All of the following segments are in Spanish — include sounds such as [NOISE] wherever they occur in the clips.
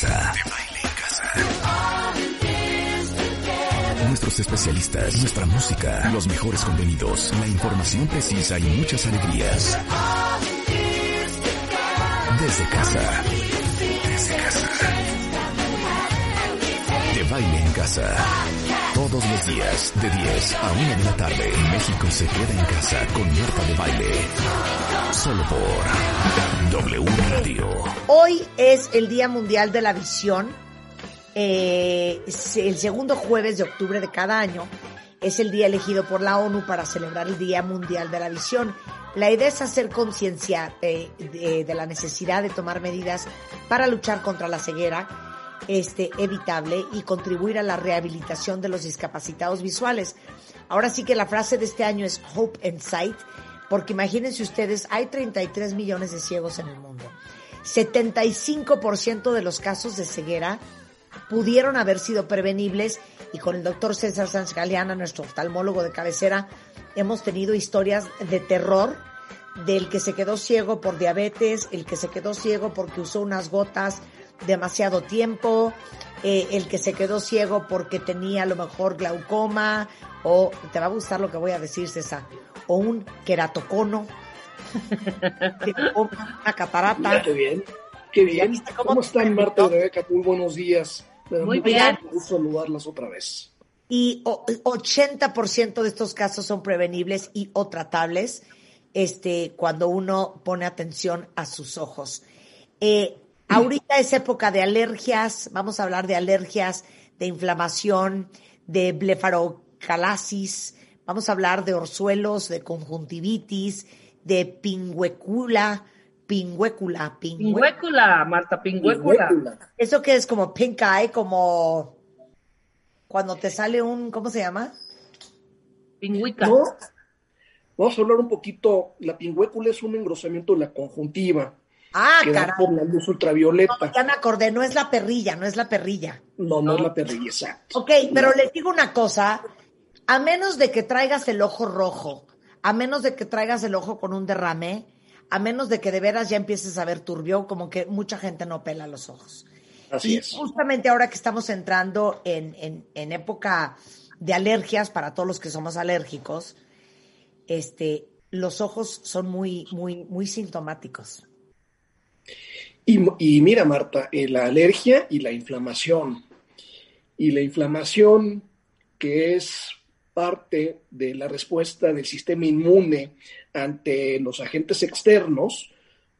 Casa. De baile en casa. Nuestros especialistas, nuestra música, los mejores contenidos, la información precisa y muchas alegrías. Desde casa. Desde casa. De baile en casa. Todos los días, de 10 a 1 de la tarde, México se queda en casa con Marta de Baile. Solo por W Radio. Hoy es el Día Mundial de la Visión. Eh, el segundo jueves de octubre de cada año es el día elegido por la ONU para celebrar el Día Mundial de la Visión. La idea es hacer conciencia eh, de, de la necesidad de tomar medidas para luchar contra la ceguera este, evitable y contribuir a la rehabilitación de los discapacitados visuales. Ahora sí que la frase de este año es Hope and Sight, porque imagínense ustedes, hay 33 millones de ciegos en el mundo. 75% de los casos de ceguera pudieron haber sido prevenibles y con el doctor César Sánchez Galeana, nuestro oftalmólogo de cabecera, hemos tenido historias de terror del que se quedó ciego por diabetes, el que se quedó ciego porque usó unas gotas demasiado tiempo, eh, el que se quedó ciego porque tenía a lo mejor glaucoma, o te va a gustar lo que voy a decir, César, o un queratocono, [LAUGHS] una catarata. Mira, qué bien, qué bien. viste cómo ¿Cómo, están? Marta y Rebeca? Muy buenos días. Me Muy bien. gusto saludarlas otra vez. y o- 80% de estos casos son prevenibles y o tratables este, cuando uno pone atención a sus ojos. Eh, ahorita es época de alergias, vamos a hablar de alergias, de inflamación, de blefarocalasis, vamos a hablar de orzuelos, de conjuntivitis, de pingüecula, pingüécula, pingüe- Pingüécula, Marta, pingüécula. Pingüécula. Eso que es como pink eye, como cuando te sale un, ¿cómo se llama? Pingüica. ¿No? Vamos a hablar un poquito. La pingüécula es un engrosamiento de la conjuntiva Ah, que caray. por la luz ultravioleta. No, ya me acordé, no es la perrilla, no es la perrilla. No, no es la perrilla, exacto. Ok, pero les digo una cosa, a menos de que traigas el ojo rojo, a menos de que traigas el ojo con un derrame, a menos de que de veras ya empieces a ver turbio, como que mucha gente no pela los ojos. Así y es. justamente ahora que estamos entrando en, en- en época de alergias para todos los que somos alérgicos, este, los ojos son muy, muy, muy sintomáticos. Y, mira, Marta, eh, la alergia y la inflamación. Y la inflamación, que es parte de la respuesta del sistema inmune ante los agentes externos,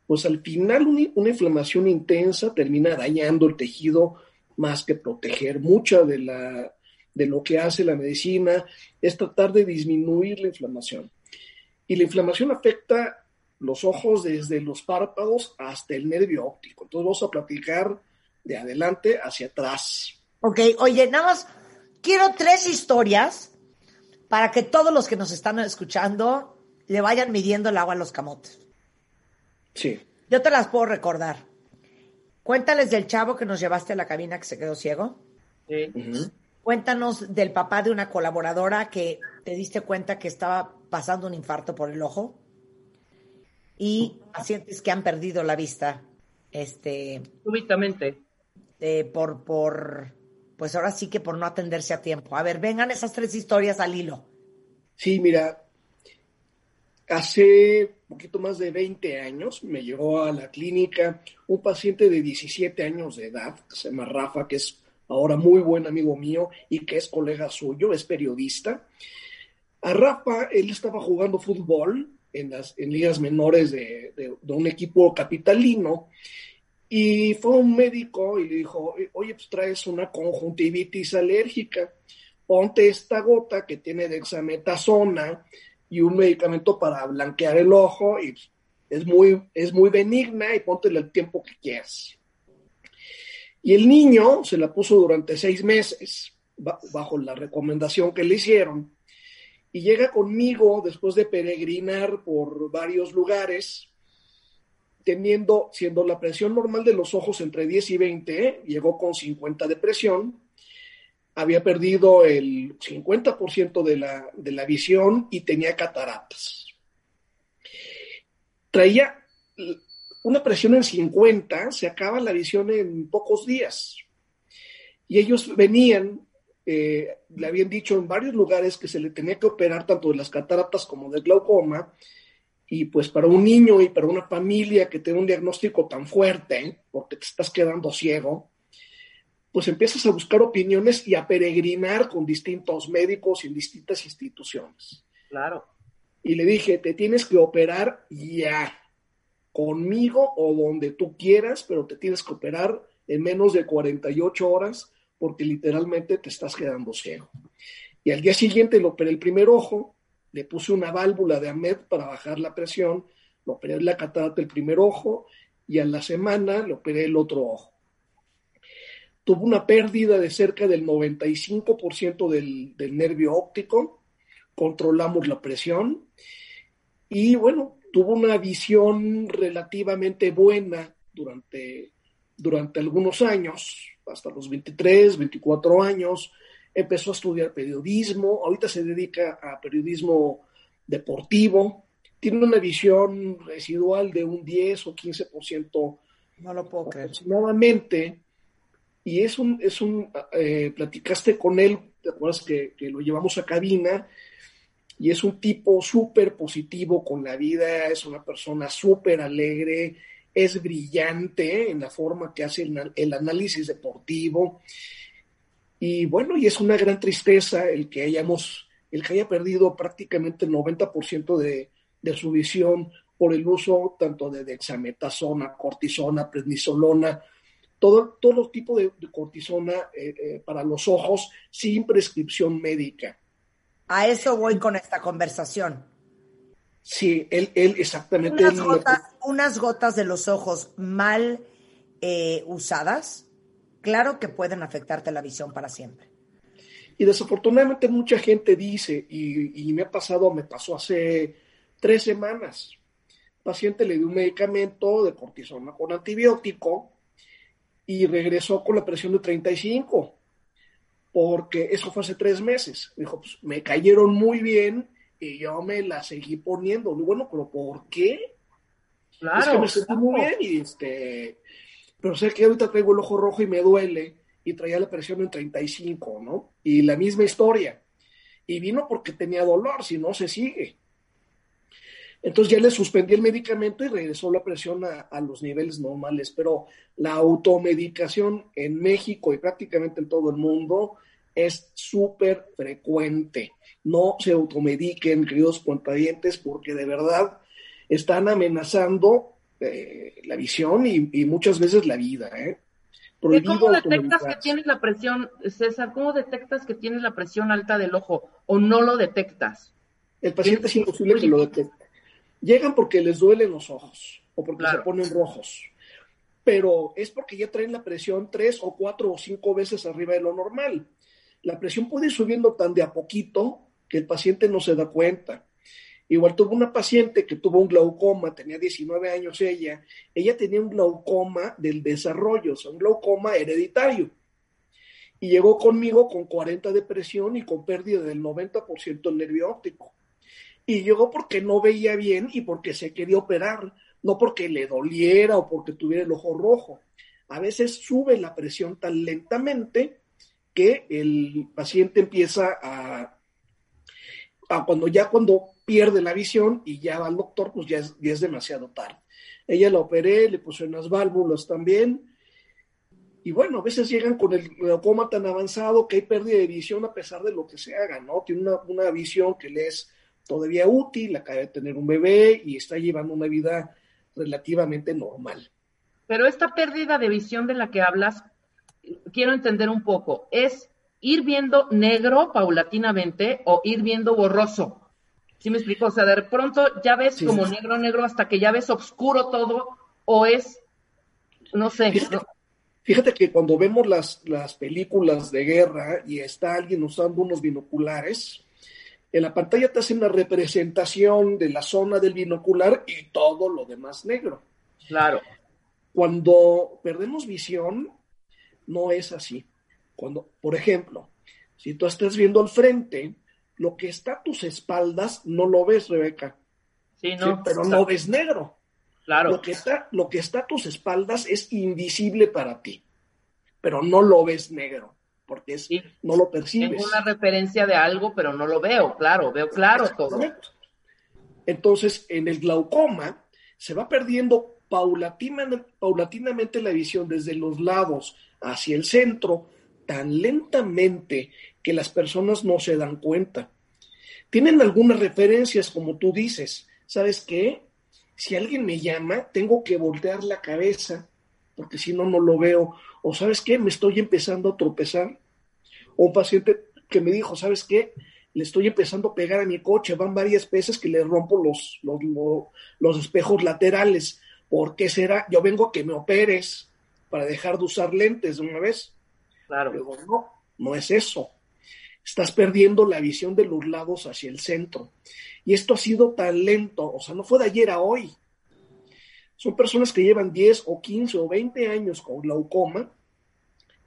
pues al final una, una inflamación intensa termina dañando el tejido más que proteger. Mucha de, la, de lo que hace la medicina es tratar de disminuir la inflamación. Y la inflamación afecta los ojos desde los párpados hasta el nervio óptico. Entonces vamos a platicar de adelante hacia atrás. Ok, oye, nada más quiero tres historias para que todos los que nos están escuchando le vayan midiendo el agua a los camotes. Sí. Yo te las puedo recordar. Cuéntales del chavo que nos llevaste a la cabina que se quedó ciego. Sí. Cuéntanos del papá de una colaboradora que te diste cuenta que estaba pasando un infarto por el ojo. Y pacientes que han perdido la vista, este, Súbitamente. eh, por, por, pues ahora sí que por no atenderse a tiempo. A ver, vengan esas tres historias al hilo. Sí, mira, hace poquito más de 20 años me llegó a la clínica un paciente de 17 años de edad, que se llama Rafa, que es ahora muy buen amigo mío y que es colega suyo, es periodista. A Rafa, él estaba jugando fútbol en las en ligas menores de, de- un equipo capitalino. Y fue un médico y le dijo, oye, pues traes una conjuntivitis alérgica, ponte esta gota que tiene dexametasona y un medicamento para blanquear el ojo y pues, es muy, es muy benigna y póntela el tiempo que quieras. Y el niño se la puso durante seis meses, bajo la recomendación que le hicieron, y llega conmigo después de peregrinar por varios lugares, teniendo, siendo la presión normal de los ojos entre 10 y 20, llegó con 50 de presión, había perdido el 50% de la, de la visión y tenía cataratas. Traía una presión en 50, se acaba la visión en pocos días. Y ellos venían, eh, le habían dicho en varios lugares que se le tenía que operar tanto de las cataratas como del glaucoma. Y pues para un niño y para una familia que tiene un diagnóstico tan fuerte, porque te estás quedando ciego, pues empiezas a buscar opiniones y a peregrinar con distintos médicos y en distintas instituciones. Claro. Y le dije, te tienes que operar ya, conmigo o donde tú quieras, pero te tienes que operar en menos de 48 horas porque literalmente te estás quedando ciego. Y al día siguiente le operé el primer ojo, le puse una válvula de AMED para bajar la presión, le operé la catarata del primer ojo y a la semana le operé el otro ojo tuvo una pérdida de cerca del 95% del, del nervio óptico, controlamos la presión y bueno, tuvo una visión relativamente buena durante, durante algunos años, hasta los 23, 24 años, empezó a estudiar periodismo, ahorita se dedica a periodismo deportivo, tiene una visión residual de un 10 o 15% no lo puedo creer. aproximadamente, y es un, es un, eh, platicaste con él, te acuerdas que, lo llevamos a cabina, y es un tipo súper positivo con la vida, es una persona súper alegre, es brillante en la forma que hace el, análisis deportivo, y bueno, y es una gran tristeza el que hayamos, el que haya perdido prácticamente el 90% de, de su visión por el uso tanto de dexametasona, cortisona, prednisolona, todo, todo tipo de, cortisona eh, eh, para los ojos sin prescripción médica. A eso voy con esta conversación. Sí, él, él exactamente. Unas, gotas, de los ojos mal eh, usadas, claro que pueden afectarte la visión para siempre. Y desafortunadamente mucha gente dice, y, y me ha pasado, me pasó hace tres semanas, paciente le dio un medicamento de cortisona con antibiótico, y regresó con la presión de 35, porque eso fue hace tres meses. Dijo, pues me cayeron muy bien y yo me la seguí poniendo. Bueno, pero ¿por qué? Claro, es que me sentí muy bien y este, pero sé que ahorita traigo el ojo rojo y me duele y traía la presión en 35, ¿no? Y la misma historia. Y vino porque tenía dolor, si no se sigue. Entonces ya le suspendí el medicamento y regresó la presión a, los niveles normales. Pero la automedicación en México y prácticamente en todo el mundo es súper frecuente. No se automediquen, queridos cuentadientes, porque de verdad están amenazando eh, la visión y, muchas veces la vida. ¿eh? ¿Cómo detectas que tienes la presión, César? ¿Cómo detectas que tienes la presión alta del ojo o no lo detectas? El paciente es imposible que lo detecte. Llegan porque les duelen los ojos o porque se ponen rojos, pero es porque ya traen la presión tres o cuatro o cinco veces arriba de lo normal. La presión puede ir subiendo tan de a poquito que el paciente no se da cuenta. Igual tuvo una paciente que tuvo un glaucoma, tenía 19 años ella, ella tenía un glaucoma del desarrollo, o sea, un glaucoma hereditario. Y llegó conmigo con 40 de presión y con pérdida del 90% del nervio óptico y llegó porque no veía bien y porque se quería operar, no porque le doliera o porque tuviera el ojo rojo. A veces sube la presión tan lentamente que el paciente empieza a, cuando ya cuando pierde la visión y ya va al doctor, pues ya es, ya es demasiado tarde. Ella la operé, le puse unas válvulas también. Y bueno, a veces llegan con el glaucoma tan avanzado que hay pérdida de visión a pesar de lo que se haga, ¿no? Tiene una, una visión que le es todavía útil, acaba de tener un bebé y está llevando una vida relativamente normal. Pero esta pérdida de visión de la que hablas, quiero entender un poco, ¿es ir viendo negro paulatinamente o ir viendo borroso? ¿Sí me explico? O sea, de pronto ya ves como negro, negro, hasta que ya ves oscuro todo, o es, no sé. Fíjate, que cuando vemos las, las películas de guerra y está alguien usando unos binoculares, en la pantalla te hacen una representación de la zona del binocular y todo lo demás negro. Claro. Cuando perdemos visión, no es así. Cuando, por ejemplo, si tú estás viendo al frente, lo que está a tus espaldas no lo ves, Rebeca. Sí, no. pero no ves negro. Claro. Lo que, está, lo que está a tus espaldas es invisible para ti, pero no lo ves negro, porque es, no lo percibes. Tengo una referencia de algo, pero no lo veo, claro, veo claro todo. Entonces, en el glaucoma se va perdiendo paulatinamente la visión desde los lados hacia el centro tan lentamente que las personas no se dan cuenta. Tienen algunas referencias, como tú dices. ¿Sabes qué? Si alguien me llama, tengo que voltear la cabeza, porque si no, no lo veo. O sabes qué, me estoy empezando a tropezar. O un paciente que me dijo, ¿sabes qué? Le estoy empezando a pegar a mi coche, van varias veces que le rompo los, los, los espejos laterales. ¿Por qué será? Yo vengo a que me operes para dejar de usar lentes de una vez. Claro. Pero no, no es eso. Estás perdiendo la visión de los lados hacia el centro. Y esto ha sido tan lento, o sea, no fue de ayer a hoy. Son personas que llevan 10 o 15 o 20 años con glaucoma,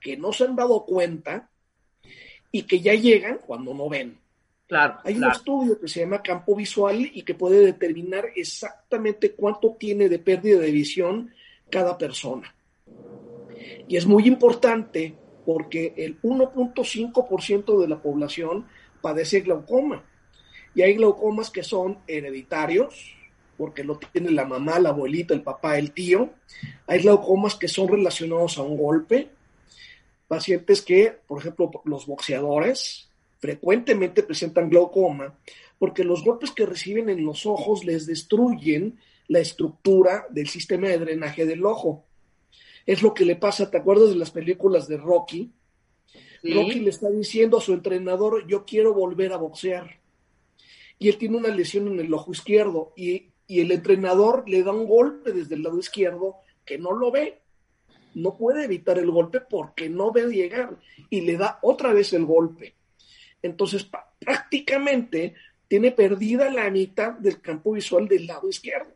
que no se han dado cuenta y que ya llegan cuando no ven. Claro, Hay un estudio que se llama campo visual y que puede determinar exactamente cuánto tiene de pérdida de visión cada persona. Y es muy importante porque el 1.5% de la población padece glaucoma. Y hay glaucomas que son hereditarios, porque lo tiene la mamá, la abuelita, el papá, el tío. Hay glaucomas que son relacionados a un golpe. Pacientes que, por ejemplo, los boxeadores frecuentemente presentan glaucoma porque los golpes que reciben en los ojos les destruyen la estructura del sistema de drenaje del ojo. Es lo que le pasa, ¿te acuerdas de las películas de Rocky? Rocky le está diciendo a su entrenador, yo quiero volver a boxear. Y él tiene una lesión en el ojo izquierdo y, y el entrenador le da un golpe desde el lado izquierdo que no lo ve. No puede evitar el golpe porque no ve llegar y le da otra vez el golpe. Entonces, prácticamente tiene perdida la mitad del campo visual del lado izquierdo.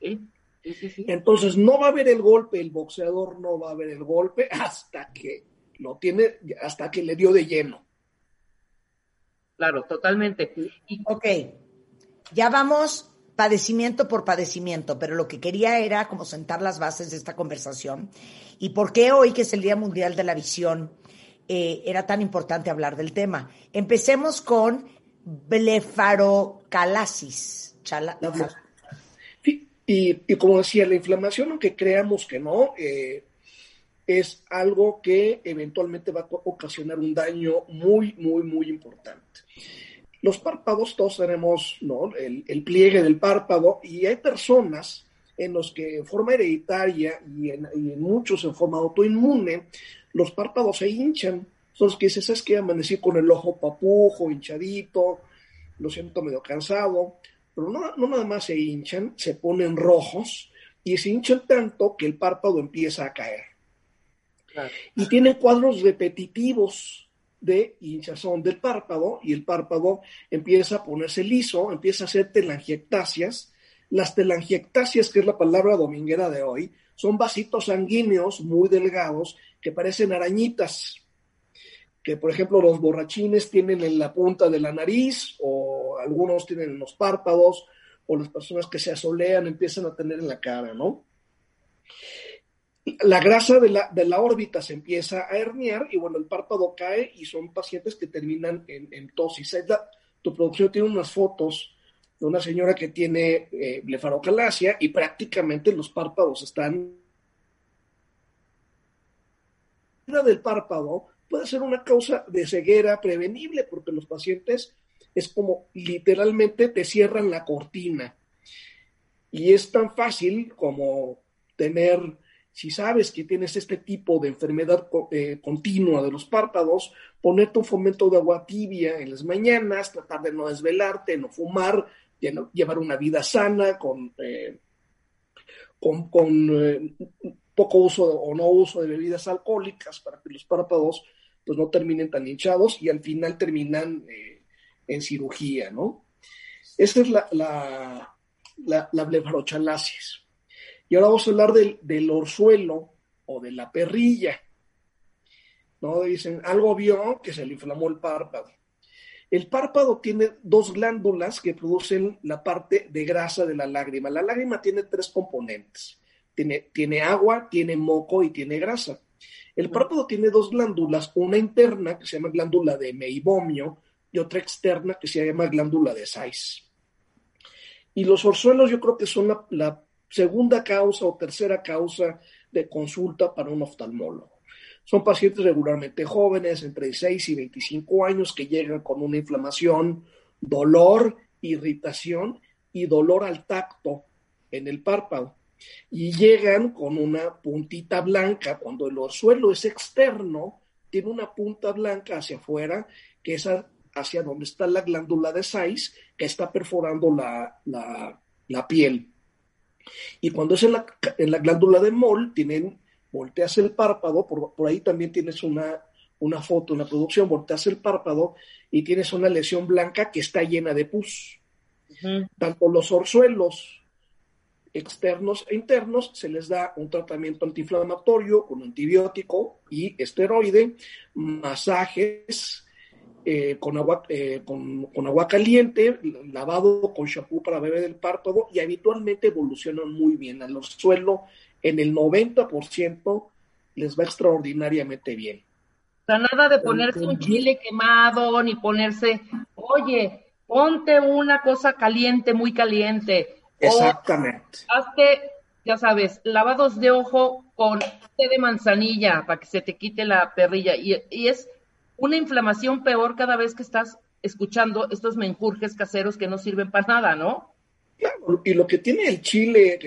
¿Sí? Entonces no va a haber el golpe, el boxeador no va a ver el golpe hasta que lo tiene, hasta que le dio de lleno. Claro, totalmente. Ok, ya vamos padecimiento por padecimiento, pero lo que quería era como sentar las bases de esta conversación y por qué hoy, que es el Día Mundial de la Visión, eh, era tan importante hablar del tema. Empecemos con blefarocalasis. Chala, y, como decía, la inflamación, aunque creamos que no, eh, es algo que eventualmente va a ocasionar un daño muy, muy, muy importante. Los párpados, todos tenemos ¿no? el, pliegue del párpado y hay personas en los que en forma hereditaria y en, muchos en forma autoinmune, los párpados se hinchan. Los que dices, es que amanecí con el ojo papujo, hinchadito, lo siento medio cansado pero no, nada más se hinchan, se ponen rojos y se hinchan tanto que el párpado empieza a caer. Y tienen cuadros repetitivos de hinchazón del párpado y el párpado empieza a ponerse liso, empieza a hacer telangiectasias. Las telangiectasias, que es la palabra dominguera de hoy, son vasitos sanguíneos muy delgados que parecen arañitas que por ejemplo los borrachines tienen en la punta de la nariz o algunos tienen en los párpados o las personas que se asolean empiezan a tener en la cara, ¿no? La grasa de la, de la órbita se empieza a herniar y bueno, el párpado cae y son pacientes que terminan en, en tosis. Tu producción tiene unas fotos de una señora que tiene eh, blefarocalasia y prácticamente los párpados están del párpado puede ser una causa de ceguera prevenible porque los pacientes es como literalmente te cierran la cortina. Y es tan fácil como tener si sabes que tienes este tipo de enfermedad eh, continua de los párpados, ponerte un fomento de agua tibia en las mañanas, tratar de no desvelarte, no fumar, llevar una vida sana con, eh, con, con poco uso o no uso de bebidas alcohólicas para que los párpados pues no terminen tan hinchados y al final terminan en cirugía, ¿no? Esta es la, la, la, la blefarochalasis. Y ahora vamos a hablar del, del orzuelo o de la perrilla. ¿No? Dicen, algo vio que se le inflamó el párpado. El párpado tiene dos glándulas que producen la parte de grasa de la lágrima. La lágrima tiene tres componentes. Tiene, tiene agua, tiene moco y tiene grasa. El párpado tiene dos glándulas, una interna que se llama glándula de meibomio y otra externa que se llama glándula de Sais. Y los orzuelos yo creo que son la, segunda causa o tercera causa de consulta para un oftalmólogo. Son pacientes regularmente jóvenes, entre 16 y 25 años, que llegan con una inflamación, dolor, irritación y dolor al tacto en el párpado. Y llegan con una puntita blanca. Cuando el orzuelo es externo, tiene una punta blanca hacia afuera, que es hacia donde está la glándula de Sais, que está perforando la, la, piel. Y cuando es en la, en la, glándula de Moll, tienen, volteas el párpado, por, por ahí también tienes una, una foto en la producción, volteas el párpado y tienes una lesión blanca que está llena de pus. Tanto los orzuelos externos e internos se les da un tratamiento antiinflamatorio con antibiótico y esteroide, masajes, eh, con, agua, eh, con, agua caliente, lavado con shampoo para beber del párpado y habitualmente evolucionan muy bien. Al suelo en el 90% les va extraordinariamente bien. O sea, nada de ponerse un chile quemado, ni ponerse, oye, ponte una cosa caliente, muy caliente. Exactamente. hazte, ya sabes, lavados de ojo con té de manzanilla para que se te quite la perrilla. Y, y es una inflamación peor cada vez que estás escuchando estos menjurjes caseros que no sirven para nada, ¿no? Claro, y lo que tiene el chile,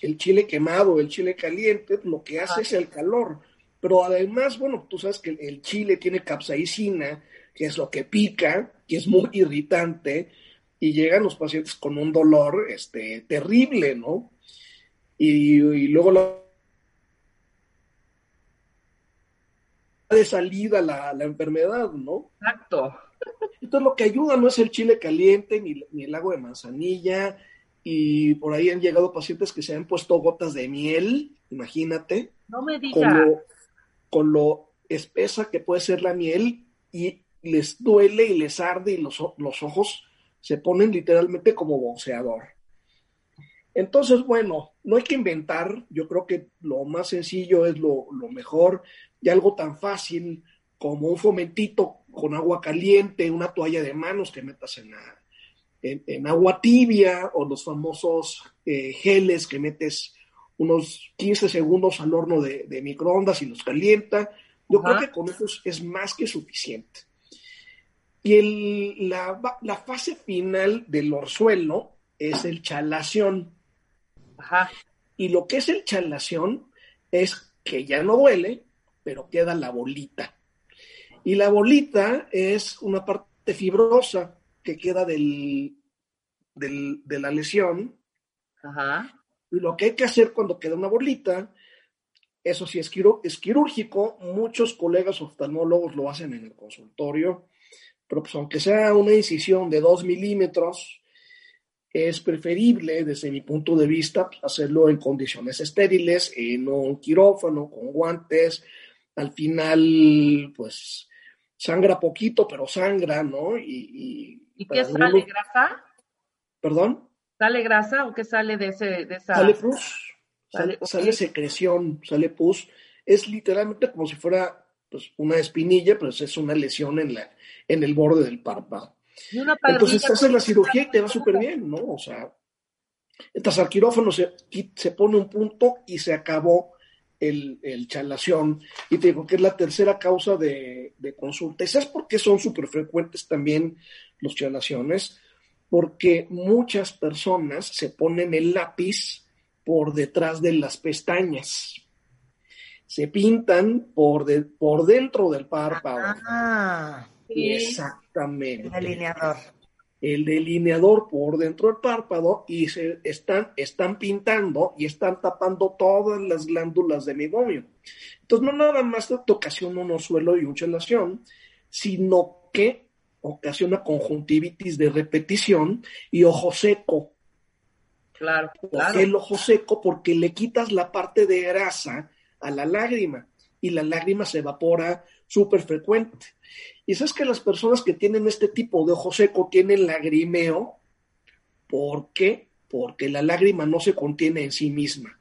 el, chile quemado, el chile caliente, lo que hace es el calor. Pero además, bueno, tú sabes que el chile tiene capsaicina, que es lo que pica, que es muy irritante, y llegan los pacientes con un dolor este, terrible, ¿no? Y, y luego la de salida la, enfermedad, ¿no? Exacto. Entonces lo que ayuda no es el chile caliente ni, el agua de manzanilla y por ahí han llegado pacientes que se han puesto gotas de miel, imagínate. No me digas. Con lo, con lo espesa que puede ser la miel y les duele y les arde y los, los ojos se ponen literalmente como boxeador. Entonces, bueno, no hay que inventar, yo creo que lo más sencillo es lo, lo mejor y algo tan fácil como un fomentito con agua caliente, una toalla de manos que metas en, en, agua tibia o los famosos eh, geles que metes unos 15 segundos al horno de, microondas y los calienta. Yo creo que con eso es, más que suficiente. Y el, la, la, fase final del orzuelo es el chalación. Ajá. Y lo que es el chalación es que ya no duele, pero queda la bolita. Y la bolita es una parte fibrosa que queda del, de la lesión. Ajá. Y lo que hay que hacer cuando queda una bolita, eso sí es, es quirúrgico, muchos colegas oftalmólogos lo hacen en el consultorio, pero pues aunque sea una incisión de dos milímetros, es preferible, desde mi punto de vista, hacerlo en condiciones estériles, en un quirófano, con guantes, al final, pues, sangra poquito, pero sangra, ¿no? ¿Y, ¿Y, qué sale, grasa? ¿Perdón? ¿Sale grasa o qué sale de, ese, de esa...? Sale pus, sale, secreción, sale pus. Es literalmente como si fuera pues, una espinilla, pero es una lesión en, la, en el borde del párpado. Entonces haces la cirugía y te va súper bien, ¿no? O sea, entras al quirófano, se, se pone un punto y se acabó el, el, chalación, y te digo que es la tercera causa de, consulta. ¿Y sabes por qué son súper frecuentes también los chalaciones? Porque muchas personas se ponen el lápiz por detrás de las pestañas. Se pintan por, de- por dentro del párpado. Ah, Sí. Exactamente. el delineador. El delineador por dentro del párpado y se están, están pintando y están tapando todas las glándulas de meiomio. Entonces, no nada más te ocasiona un orzuelo y una chelación, sino que ocasiona conjuntivitis de repetición y ojo seco. Claro, ¿Por claro. el ojo seco? Porque le quitas la parte de grasa a la lágrima y la lágrima se evapora súper frecuente. Y sabes que las personas que tienen este tipo de ojo seco tienen lagrimeo. ¿Por qué? Porque la lágrima no se contiene en sí misma.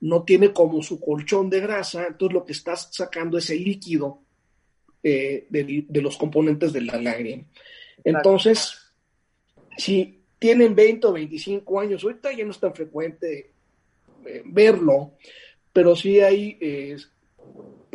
No tiene como su colchón de grasa, entonces lo que estás sacando es el líquido eh, de, de los componentes de la lágrima. Entonces, si tienen 20 o 25 años, ahorita ya no es tan frecuente eh, verlo, pero sí hay eh,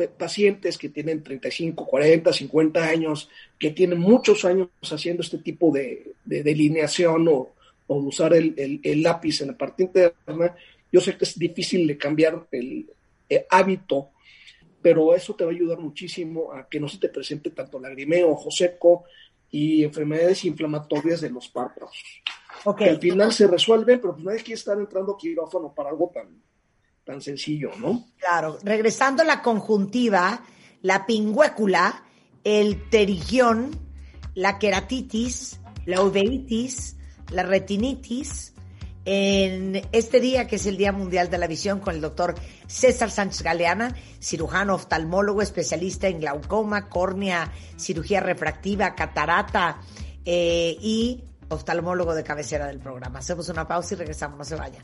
pacientes que tienen 35, 40, 50 años, que tienen muchos años haciendo este tipo de, de delineación o, usar el, el- el lápiz en la parte interna. Yo sé que es difícil de cambiar el, hábito, pero eso te va a ayudar muchísimo a que no se te presente tanto lagrimeo, ojo seco y enfermedades inflamatorias de los párpados. Ok, Que al final se resuelven, pero pues nadie quiere estar entrando a quirófano para algo tan, tan sencillo, ¿no? claro. Regresando a la conjuntiva, la pingüécula, el terigión, la queratitis, la uveitis, la retinitis. En este día, que es el Día Mundial de la Visión, con el doctor César Sánchez Galeana, cirujano oftalmólogo, especialista en glaucoma, córnea, cirugía refractiva, catarata eh, y oftalmólogo de cabecera del programa. Hacemos una pausa y regresamos, no se vayan.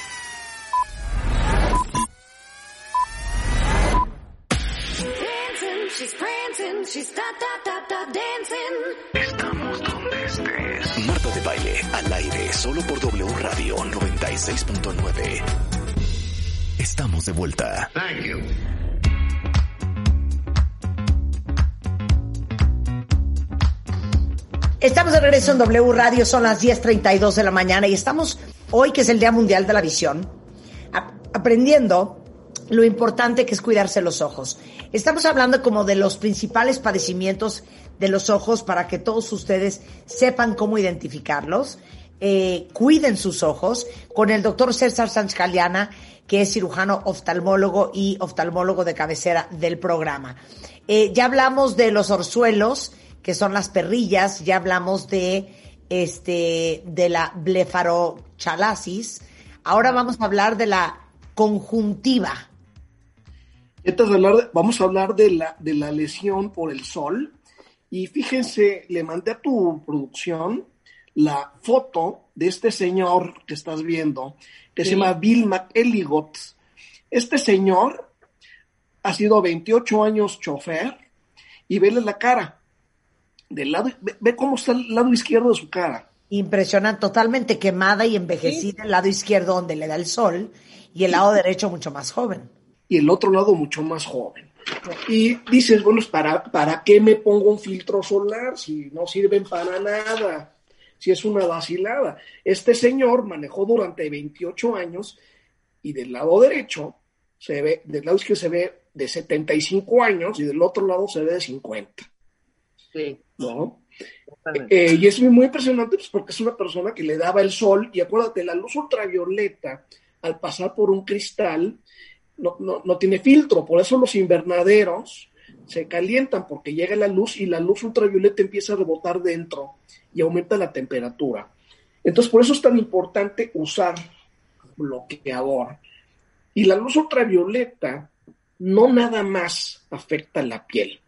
Dancing. Estamos donde estés. Marta de baile al aire solo por W Radio 96.9. Estamos de vuelta. Estamos de regreso en W Radio, son las 10.32 de la mañana y estamos hoy, que es el Día Mundial de la Visión, aprendiendo lo importante que es cuidarse los ojos. Estamos hablando como de los principales padecimientos de los ojos para que todos ustedes sepan cómo identificarlos. Eh, cuiden sus ojos con el doctor César Sánchez que es cirujano oftalmólogo y oftalmólogo de cabecera del programa. Eh, ya hablamos de los orzuelos, que son las perrillas, ya hablamos de este de la blefarochalasis. Ahora vamos a hablar de la conjuntiva. Entonces, hablar de- vamos a hablar de la, de la lesión por el sol. Y fíjense, le mandé a tu producción la foto de este señor que estás viendo, que se llama Bill McElligot. Este señor ha sido 28 años chofer y vele la cara. Del lado, ve, ve cómo está el lado izquierdo de su cara. Impresionante, totalmente quemada y envejecida el lado izquierdo donde le da el sol y el lado derecho mucho más joven. Y el otro lado mucho más joven. Y dices, bueno, ¿para, ¿para qué me pongo un filtro solar si no sirven para nada? Si es una vacilada. Este señor manejó durante 28 años y del lado derecho se ve, del lado izquierdo se ve de 75 años y del otro lado se ve de 50, Sí, ¿no? Eh, y es muy impresionante pues, porque es una persona que le daba el sol y acuérdate, la luz ultravioleta al pasar por un cristal no, no, no tiene filtro, por eso los invernaderos se calientan porque llega la luz y la luz ultravioleta empieza a rebotar dentro y aumenta la temperatura. Entonces por eso es tan importante usar bloqueador. Y la luz ultravioleta no nada más afecta la piel.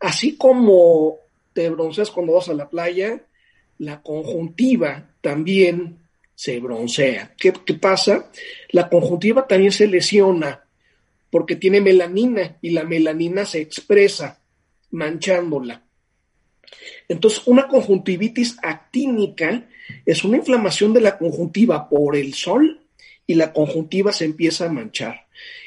Así como te bronceas cuando vas a la playa, la conjuntiva también se broncea. ¿Qué, qué pasa? La conjuntiva también se lesiona porque tiene melanina y la melanina se expresa manchándola. Entonces, una conjuntivitis actínica es una inflamación de la conjuntiva por el sol y la conjuntiva se empieza a manchar.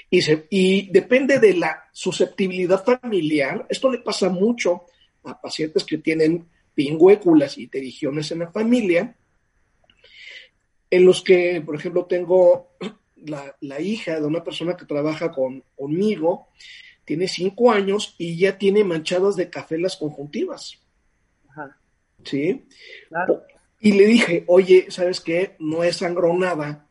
Y, depende de la susceptibilidad familiar. Esto le pasa mucho a pacientes que tienen pingüéculas y terigiones en la familia, en los que, por ejemplo, tengo la, la hija de una persona que trabaja con, conmigo, tiene cinco años y ya tiene manchadas de café las conjuntivas. Ajá, ¿Sí? claro. Y le dije, oye, ¿sabes qué? No es sangronada,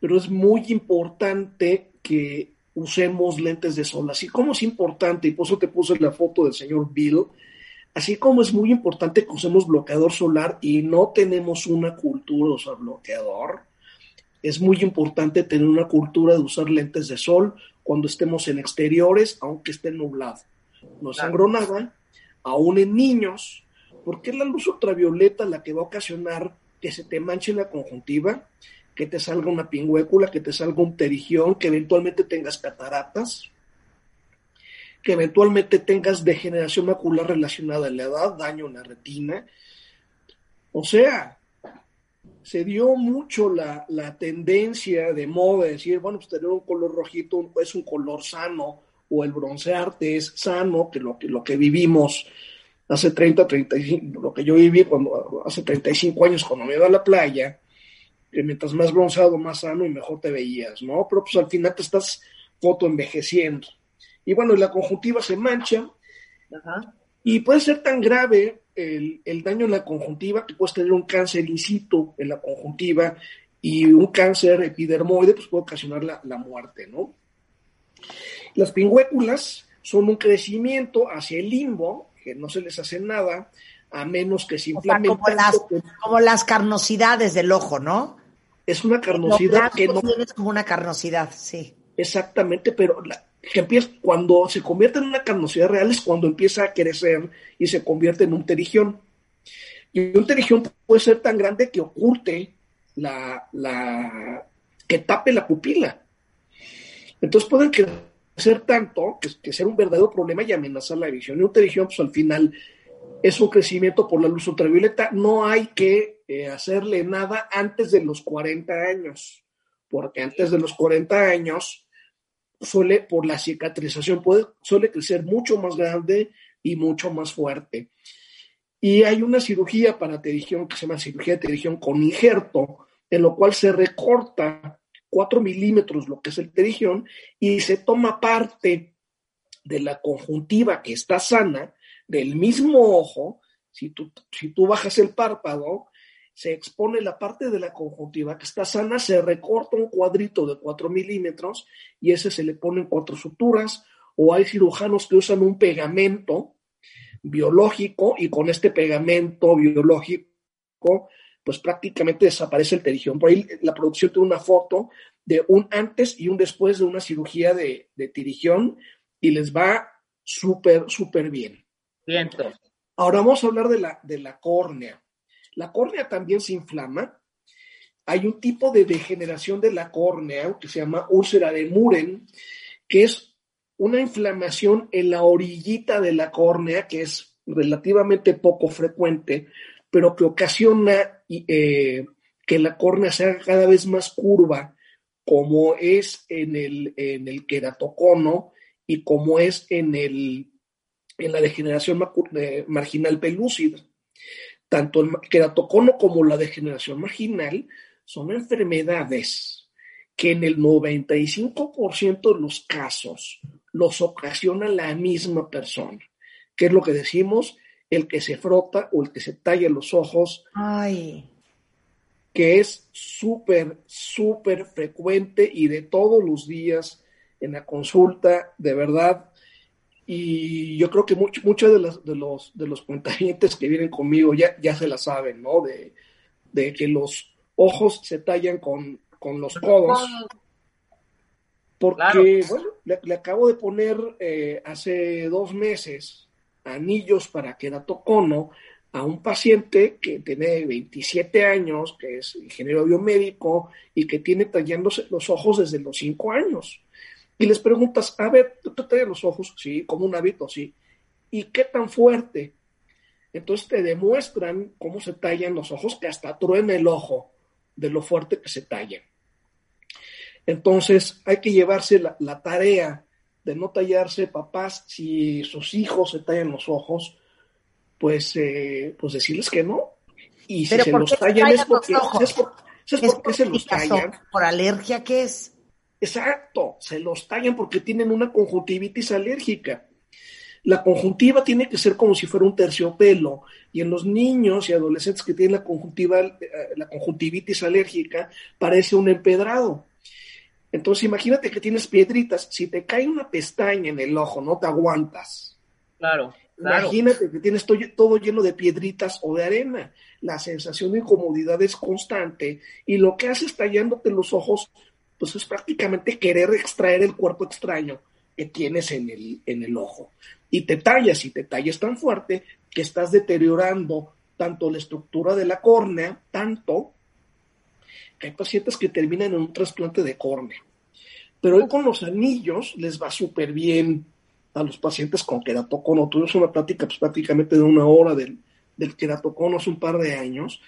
pero es muy importante que usemos lentes de sol. Así como es importante, y por eso te puse la foto del señor Bill, así como es muy importante que usemos bloqueador solar y no tenemos una cultura de usar bloqueador, es muy importante tener una cultura de usar lentes de sol cuando estemos en exteriores, aunque esté nublado. No es Claro. sangronada, aún en niños, porque es la luz ultravioleta la que va a ocasionar que se te manche la conjuntiva, que te salga una pingüécula, que te salga un terigión, que eventualmente tengas cataratas, que eventualmente tengas degeneración macular relacionada a la edad, daño en la retina. O sea, se dio mucho la, la tendencia de moda de decir, bueno, pues tener un color rojito es un color sano, o el broncearte es sano, que lo que, lo que vivimos hace 30, 35, lo que yo viví cuando, hace 35 años cuando me iba a la playa, que mientras más bronceado, más sano y mejor te veías, ¿no? Pero pues al final te estás foto envejeciendo. Y bueno, la conjuntiva se mancha Ajá. y puede ser tan grave el, el daño en la conjuntiva que puedes tener un cáncer in situ en la conjuntiva y un cáncer epidermoide pues puede ocasionar la, la muerte, ¿no? Las pingüéculas son un crecimiento hacia el limbo, que no se les hace nada, a menos que se O sea, como las, que como las carnosidades del ojo, ¿no? es una carnosidad que no tienes como una carnosidad, sí. exactamente, pero la- que empieza, cuando se convierte en una carnosidad real es cuando empieza a crecer y se convierte en un terigión. Y un terigión puede ser tan grande que oculte la, la que tape la pupila. Entonces pueden crecer tanto que, que ser un verdadero problema y amenazar la visión. Y un terigión, pues al final es un crecimiento por la luz ultravioleta. No hay que eh, hacerle nada antes de los 40 años, porque antes de los 40 años suele, por la cicatrización, puede, suele crecer mucho más grande y mucho más fuerte. Y hay una cirugía para terigión que se llama cirugía de terigión con injerto, en lo cual se recorta 4 milímetros lo que es el terigión y se toma parte de la conjuntiva que está sana del mismo ojo. Si tú, si tú bajas el párpado, se expone la parte de la conjuntiva que está sana, se recorta un cuadrito de 4 milímetros y ese se le ponen cuatro suturas, o hay cirujanos que usan un pegamento biológico y con este pegamento biológico, pues prácticamente desaparece el terigión. Por ahí la producción tiene una foto de un antes y un después de una cirugía de, de tirigión y les va súper, súper bien. Siento. Ahora vamos a hablar de la, de la córnea. La córnea también se inflama. Hay un tipo de degeneración de la córnea que se llama úlcera de Muren, que es una inflamación en la orillita de la córnea, que es relativamente poco frecuente, pero que ocasiona eh, que la córnea sea cada vez más curva, como es en el, queratocono y como es en, el, en la degeneración marginal pelúcida. Tanto el queratocono como la degeneración marginal son enfermedades que en el 95% de los casos los ocasiona la misma persona, que es lo que decimos, el que se frota o el que se talla los ojos, Ay. que es súper, súper frecuente y de todos los días en la consulta, de verdad. Y yo creo que muchos mucho de, los, de, los, de los cuentavientes que vienen conmigo ya, ya se la saben, ¿no? De, de que los ojos se tallan con, con los codos. Porque, Claro. bueno, le, le acabo de poner eh, hace dos meses anillos para queratocono, a un paciente que tiene 27 años, que es ingeniero biomédico y que tiene tallándose los ojos desde los 5 años. Y les preguntas, a ver, ¿tú te los ojos? Sí, como un hábito, sí. ¿Y qué tan fuerte? Entonces te demuestran cómo se tallan los ojos, que hasta truena el ojo de lo fuerte que se tallan. Entonces hay que llevarse la, la tarea de no tallarse, papás, si sus hijos se tallan los ojos, pues, eh, pues decirles que no. Y si se ¿por los tallan es porque, los ojos? ¿sabes por, ¿sabes ¿Es por qué se los tallan? ¿Por alergia qué es? Exacto, se los tallan porque tienen una conjuntivitis alérgica. La conjuntiva tiene que ser como si fuera un terciopelo y en los niños y adolescentes que tienen la conjuntiva, eh, la conjuntivitis alérgica parece un empedrado. Entonces imagínate que tienes piedritas, si te cae una pestaña en el ojo, no te aguantas. Claro, claro. Imagínate que tienes to- todo lleno de piedritas o de arena. La sensación de incomodidad es constante y lo que haces tallándote los ojos, pues es prácticamente querer extraer el cuerpo extraño que tienes en el, en el ojo. Y te tallas y te tallas tan fuerte que estás deteriorando tanto la estructura de la córnea, tanto que hay pacientes que terminan en un trasplante de córnea. Pero hoy con los anillos les va súper bien a los pacientes con queratocono. Tuvimos una plática pues, prácticamente de una hora del, del queratocono hace un par de años,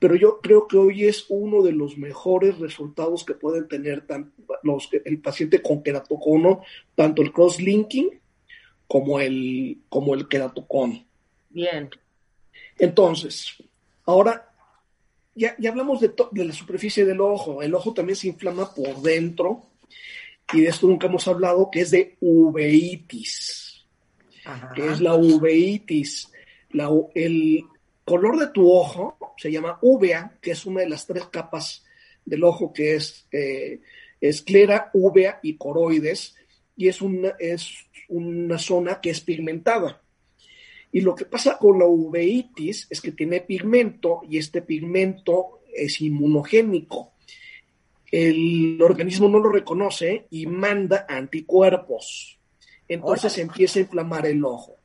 pero yo creo que hoy es uno de los mejores resultados que pueden tener tan- los, el paciente con queratocono, tanto el cross-linking como el, como el queratocono. Bien. Entonces, ahora ya, ya hablamos de, de la superficie del ojo. El ojo también se inflama por dentro y de esto nunca hemos hablado, que es de uveitis. Ajá. que es la uveitis. La el color de tu ojo se llama uvea, que es una de las tres capas del ojo, que es eh, esclera, uvea y coroides, y es una, es una zona que es pigmentada. Y lo que pasa con la uveitis es que tiene pigmento y este pigmento es inmunogénico. El organismo no lo reconoce y manda anticuerpos. Entonces empieza a inflamar el ojo.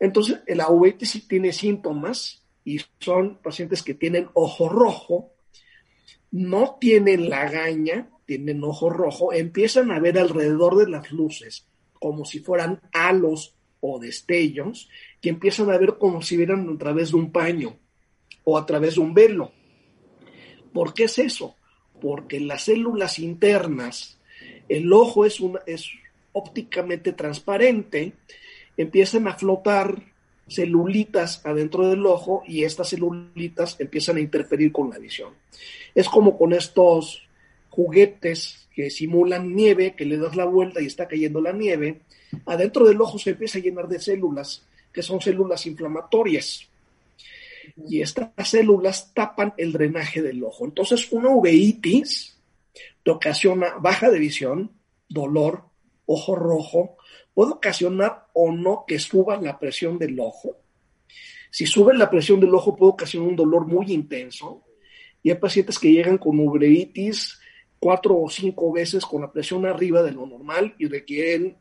Entonces, la uveitis sí tiene síntomas y son pacientes que tienen ojo rojo, no tienen lagaña, tienen ojo rojo, empiezan a ver alrededor de las luces como si fueran halos o destellos, que empiezan a ver como si vieran a través de un paño o a través de un velo. ¿Por qué es eso? Porque las células internas, el ojo es, una, es ópticamente transparente, empiezan a flotar celulitas adentro del ojo y estas celulitas empiezan a interferir con la visión. Es como con estos juguetes que simulan nieve, que le das la vuelta y está cayendo la nieve, adentro del ojo se empieza a llenar de células, que son células inflamatorias. Y estas células tapan el drenaje del ojo. Entonces, una uveitis te ocasiona baja de visión, dolor, ojo rojo, puede ocasionar o no que suba la presión del ojo. Si sube la presión del ojo puede ocasionar un dolor muy intenso. Y hay pacientes que llegan con uveitis cuatro o cinco veces con la presión arriba de lo normal y requieren,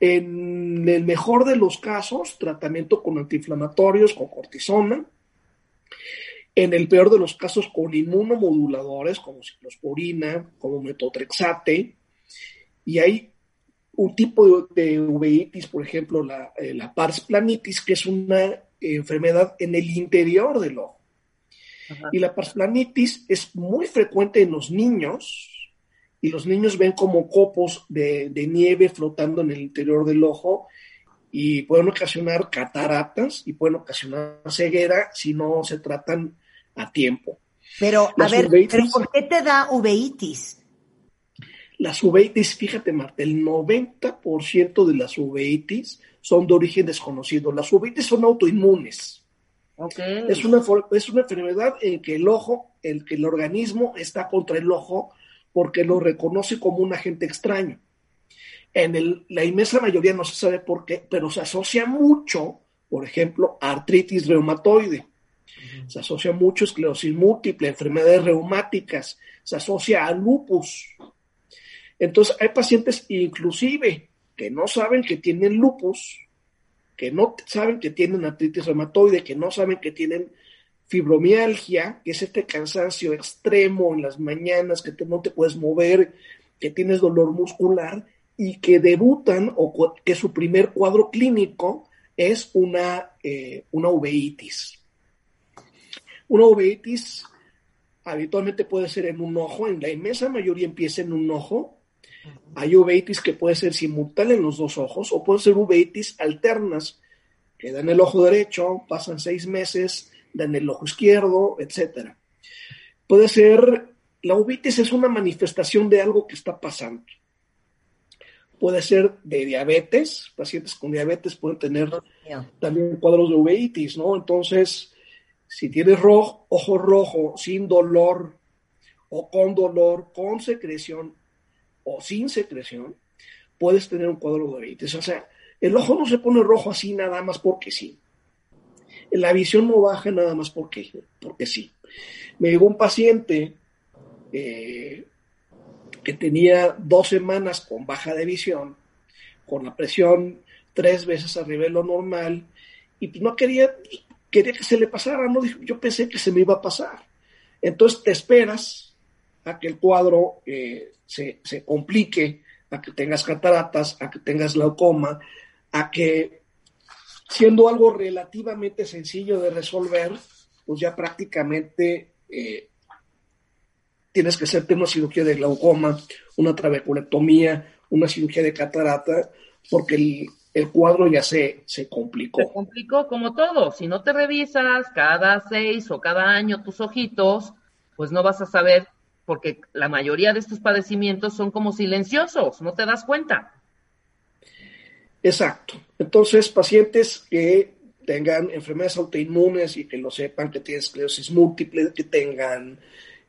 en el mejor de los casos, tratamiento con antiinflamatorios, con cortisona. En el peor de los casos, con inmunomoduladores como ciclosporina, como metotrexate. Y hay un tipo de, uveitis, por ejemplo, la, eh, la pars planitis, que es una eh, enfermedad en el interior del ojo. Ajá. Y la pars planitis es muy frecuente en los niños y los niños ven como copos de, de nieve flotando en el interior del ojo y pueden ocasionar cataratas y pueden ocasionar ceguera si no se tratan a tiempo. Pero, a ver, uveitis- ¿pero ¿por qué te da uveitis? Las uveitis, fíjate Marta, el 90% de las uveitis son de origen desconocido. Las uveitis son autoinmunes. Ok. Es una, es una enfermedad en que el ojo, el que el organismo está contra el ojo porque lo reconoce como un agente extraño. En el- la inmensa mayoría no se sabe por qué, pero se asocia mucho, por ejemplo, a artritis reumatoide. Se asocia mucho a esclerosis múltiple, enfermedades reumáticas, se asocia a lupus. Entonces, hay pacientes inclusive que no saben que tienen lupus que no saben que tienen artritis reumatoide, que no saben que tienen fibromialgia, que es este cansancio extremo en las mañanas, que no te puedes mover, que tienes dolor muscular y que debutan o que su primer cuadro clínico es una, eh, una uveitis. Una uveitis habitualmente puede ser en un ojo, en la inmensa mayoría empieza en un ojo. Hay uveitis que puede ser simultánea en los dos ojos o pueden ser uveitis alternas, que dan el ojo derecho, pasan seis meses, dan el ojo izquierdo, etcétera. Puede ser, la uveitis es una manifestación de algo que está pasando. Puede ser de diabetes, pacientes con diabetes pueden tener también cuadros de uveitis, ¿no? Entonces, si tienes rojo, ojo rojo, sin dolor, o con dolor, con secreción, o sin secreción, puedes tener un cuadro de uveitis. O sea, el ojo no se pone rojo así nada más porque sí. La visión no baja nada más porque, porque sí. Me llegó un paciente eh, que tenía dos semanas con baja de visión, con la presión tres veces arriba de lo normal, y pues no quería, quería que se le pasara, no yo pensé que se me iba a pasar. Entonces te esperas a que el cuadro eh, se, se complique, a que tengas cataratas, a que tengas glaucoma, a que siendo algo relativamente sencillo de resolver, pues ya prácticamente eh, tienes que hacerte una cirugía de glaucoma, una trabeculectomía, una cirugía de catarata, porque el, el cuadro ya se, se complicó. Se complicó como todo. Si no te revisas cada seis o cada año tus ojitos, pues no vas a saber, porque la mayoría de estos padecimientos son como silenciosos, no te das cuenta. Exacto. Entonces, pacientes que tengan enfermedades autoinmunes y que lo sepan, que tienen esclerosis múltiple, que tengan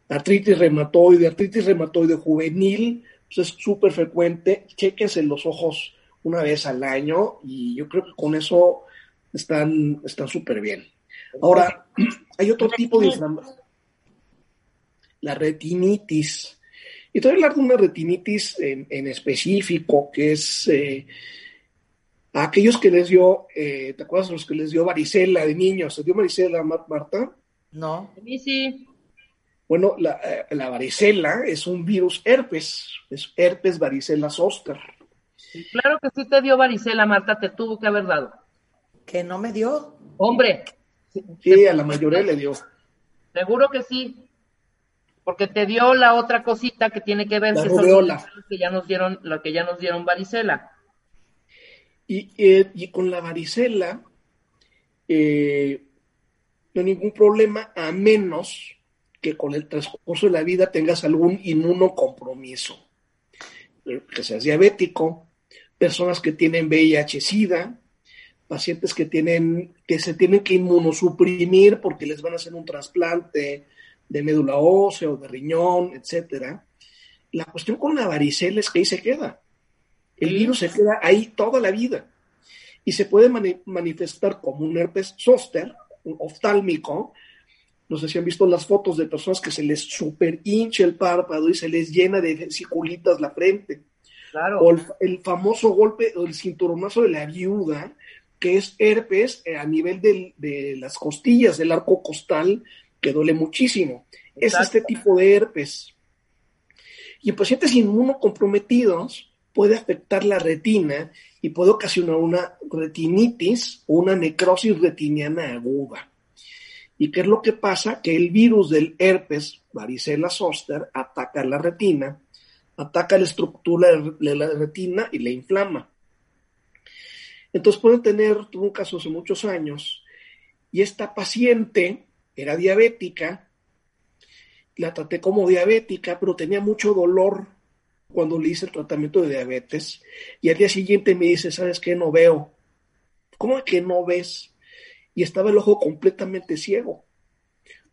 artritis reumatoide, artritis reumatoide juvenil, pues es súper frecuente. Chequense los ojos una vez al año y yo creo que con eso están están súper bien. Ahora, [CLEARS THROAT] hay otro tipo de inflamación. La retinitis. Y te voy a hablar de una retinitis en, en específico, que es eh, a aquellos que les dio, eh, ¿te acuerdas de los que les dio varicela de niños? ¿Se dio varicela, Mar- Marta? No. A mí sí, Bueno, la, eh, la varicela es un virus herpes, es herpes varicela zoster. claro que sí te dio varicela, Marta, te tuvo que haber dado. Que no me dio. Hombre, Sí, a la mayoría le dio. seguro que sí. Porque te dio la otra cosita que tiene que ver La que son que ya nos dieron, lo que ya nos dieron varicela. Y, eh, y con la varicela, eh, no hay ningún problema, a menos que con el transcurso de la vida tengas algún inmunocompromiso. Eh, Que seas diabético, personas que tienen VIH-Sida, pacientes que, tienen, que se tienen que inmunosuprimir porque les van a hacer un trasplante de médula ósea o de riñón, etcétera. La cuestión con la varicela es que ahí se queda. El virus se queda ahí toda la vida y se puede mani- manifestar como un herpes zóster, un oftálmico. No sé si han visto las fotos de personas que se les super hincha el párpado y se les llena de vesiculitas la frente. Claro. O el, el famoso golpe o el cinturonazo de la viuda, que es herpes eh, a nivel del- de las costillas, del arco costal, que duele muchísimo. Es este tipo de herpes. Y en pacientes inmunocomprometidos puede afectar la retina y puede ocasionar una retinitis o una necrosis retiniana aguda. ¿Y qué es lo que pasa? Que el virus del herpes varicela zoster ataca la retina, ataca la estructura de la retina y la inflama. Entonces pueden tener, tuve un caso hace muchos años, y esta paciente era diabética, la traté como diabética, pero tenía mucho dolor cuando le hice el tratamiento de diabetes, y al día siguiente me dice, ¿sabes qué? No veo. ¿Cómo que no ves? Y estaba el ojo completamente ciego.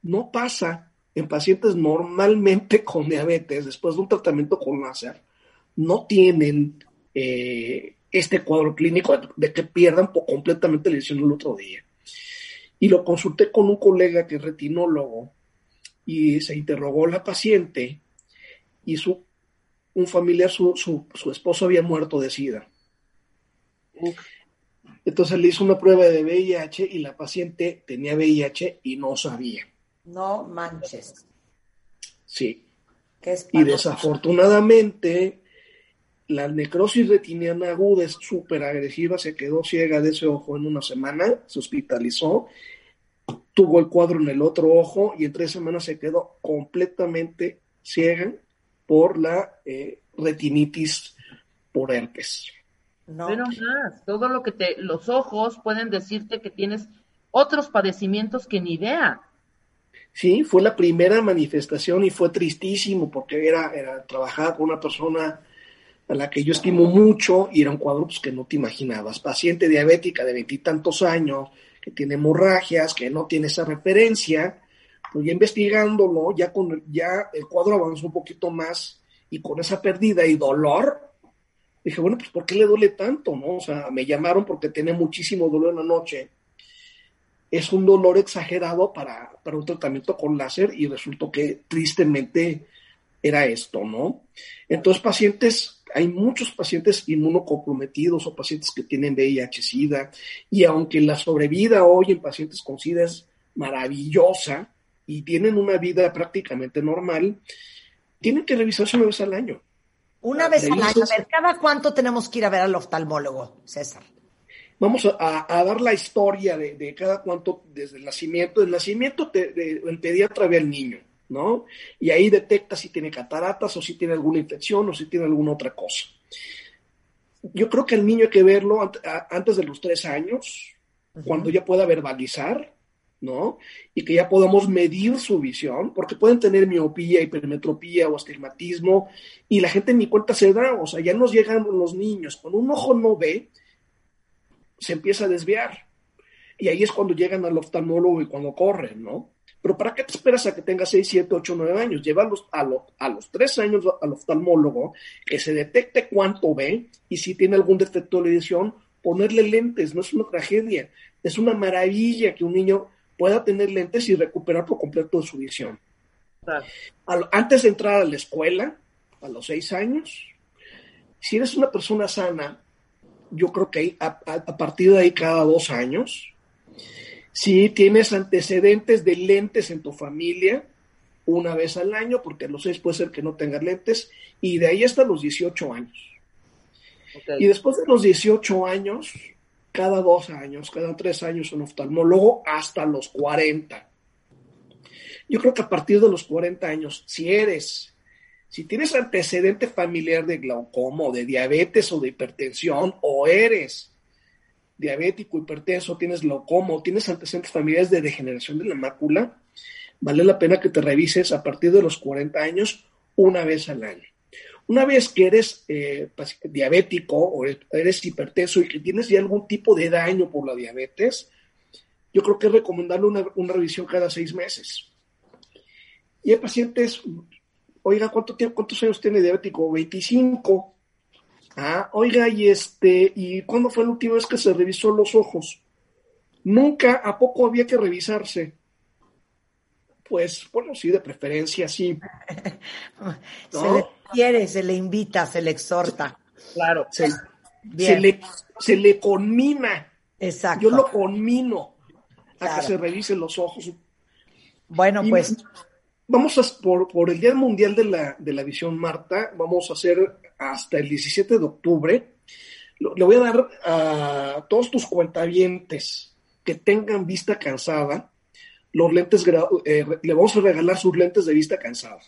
No pasa en pacientes normalmente [LAUGHS] con diabetes, después de un tratamiento con láser, no tienen eh, este cuadro clínico de que pierdan por completamente la visión el otro día. Y lo consulté con un colega que es retinólogo y se interrogó la paciente y su, un familiar, su, su, su esposo había muerto de SIDA. Entonces le hizo una prueba de VIH y la paciente tenía VIH y no sabía. No manches. Sí. Qué Y desafortunadamente, la necrosis retiniana aguda es súper agresiva, se quedó ciega de ese ojo en una semana, se hospitalizó, tuvo el cuadro en el otro ojo y en tres semanas se quedó completamente ciega por la eh, retinitis por herpes. No. Pero más, todo lo que te, los ojos pueden decirte que tienes otros padecimientos que ni idea. Sí, fue la primera manifestación y fue tristísimo porque era, era trabajar con una persona a la que yo estimo mucho y era un cuadro pues, que no te imaginabas. Paciente diabética de veintitantos años, que tiene hemorragias, que no tiene esa referencia, pues ya investigándolo, ya, con, ya el cuadro avanzó un poquito más y con esa pérdida y dolor, dije, bueno, pues ¿por qué le duele tanto? no? O sea, me llamaron porque tenía muchísimo dolor en la noche es un dolor exagerado para, para un tratamiento con láser y resultó que tristemente era esto, ¿no? Entonces, pacientes, hay muchos pacientes inmunocomprometidos o pacientes que tienen VIH-Sida y aunque la sobrevida hoy en pacientes con SIDA es maravillosa y tienen una vida prácticamente normal, tienen que revisarse una vez al año. Una vez al año. A ver, ¿cada cuánto tenemos que ir a ver al oftalmólogo, César? Vamos a, a- a dar la historia de, de cada cuánto desde el nacimiento. El nacimiento te, de- el pediatra ve al niño, ¿no? Y ahí detecta si tiene cataratas o si tiene alguna infección o si tiene alguna otra cosa. Yo creo que el niño hay que verlo antes de los tres años, cuando ya pueda verbalizar, ¿no? Y que ya podamos medir su visión, porque pueden tener miopía, hipermetropía o astigmatismo, y la gente ni cuenta se da, o sea, ya nos llegan los niños, cuando un ojo no ve, se empieza a desviar. Y ahí es cuando llegan al oftalmólogo y cuando corren, ¿no? Pero ¿para qué te esperas a que tenga 6, 7, 8, 9 años? Llévalos a, lo- a los 3 años al oftalmólogo, que se detecte cuánto ve y si tiene algún defecto de visión, ponerle lentes. No es una tragedia, es una maravilla que un niño pueda tener lentes y recuperar por completo su visión. Al- antes de entrar a la escuela, a los 6 años, si eres una persona sana, yo creo que a- a partir de ahí cada dos años, si tienes antecedentes de lentes en tu familia, una vez al año, porque a los seis puede ser que no tengas lentes, y de ahí hasta los 18 años. Y después de los 18 años, cada dos años, cada tres años un oftalmólogo, hasta los 40. Yo creo que a partir de los 40 años, si eres, si tienes antecedente familiar de glaucoma o de diabetes o de hipertensión, o eres diabético, hipertenso, tienes glaucoma tienes antecedentes familiares de degeneración de la mácula, vale la pena que te revises a partir de los 40 años una vez al año. Una vez que eres eh, paci- diabético o eres- eres hipertenso y que tienes ya algún tipo de daño por la diabetes, yo creo que es recomendable una, revisión cada seis meses. Y hay pacientes, oiga, ¿cuánto tiempo, ¿cuántos años tiene diabético? 25. Ah, oiga, y este, ¿y cuándo fue la última vez que se revisó los ojos? Nunca, ¿a poco había que revisarse? Pues, bueno, sí, de preferencia, sí. [LAUGHS] Se ¿No? le quiere, se le invita, se le exhorta. Claro. Se, se le, se le conmina. Exacto. Yo lo conmino a que se revisen los ojos. Bueno, Y pues Vamos a, por, por el Día Mundial de la, de la Visión, Marta, vamos a hacer hasta el 17 de octubre. Lo- Le voy a dar a todos tus cuentavientes que tengan vista cansada, los lentes, eh, le vamos a regalar sus lentes de vista cansada.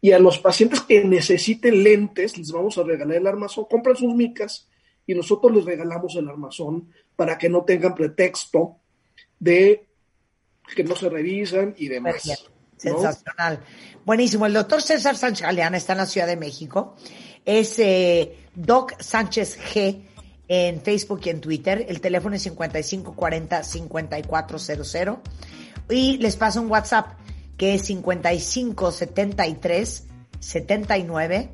Y a los pacientes que necesiten lentes, les vamos a regalar el armazón. Compran sus micas y nosotros les regalamos el armazón para que no tengan pretexto de que no se revisan y demás. Sensacional. Buenísimo. El doctor César Sánchez Galeana está en la Ciudad de México. Es eh, Doc Sánchez G en Facebook y en Twitter. El teléfono es 5540-5400. Y les paso un WhatsApp que es 5573 79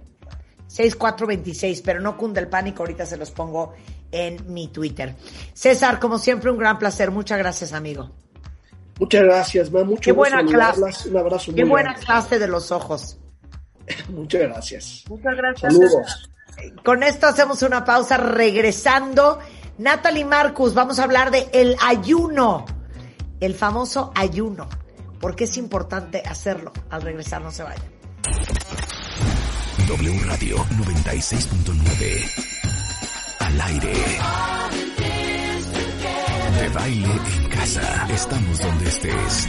6426, pero no cunde el pánico, ahorita se los pongo en mi Twitter. César, como siempre, un gran placer. Muchas gracias, amigo. Muchas gracias, ma. Mucho Qué buena clase. Un abrazo Qué muy buena grande. clase de los ojos. [LAUGHS] Muchas gracias. Muchas gracias. Saludos. Con esto hacemos una pausa regresando. Natalie Marcus, vamos a hablar de el ayuno, el famoso ayuno. ¿Por qué es importante hacerlo? Al regresar, no se vayan. W Radio 96.9. Al aire. De baile en casa. Estamos donde estés.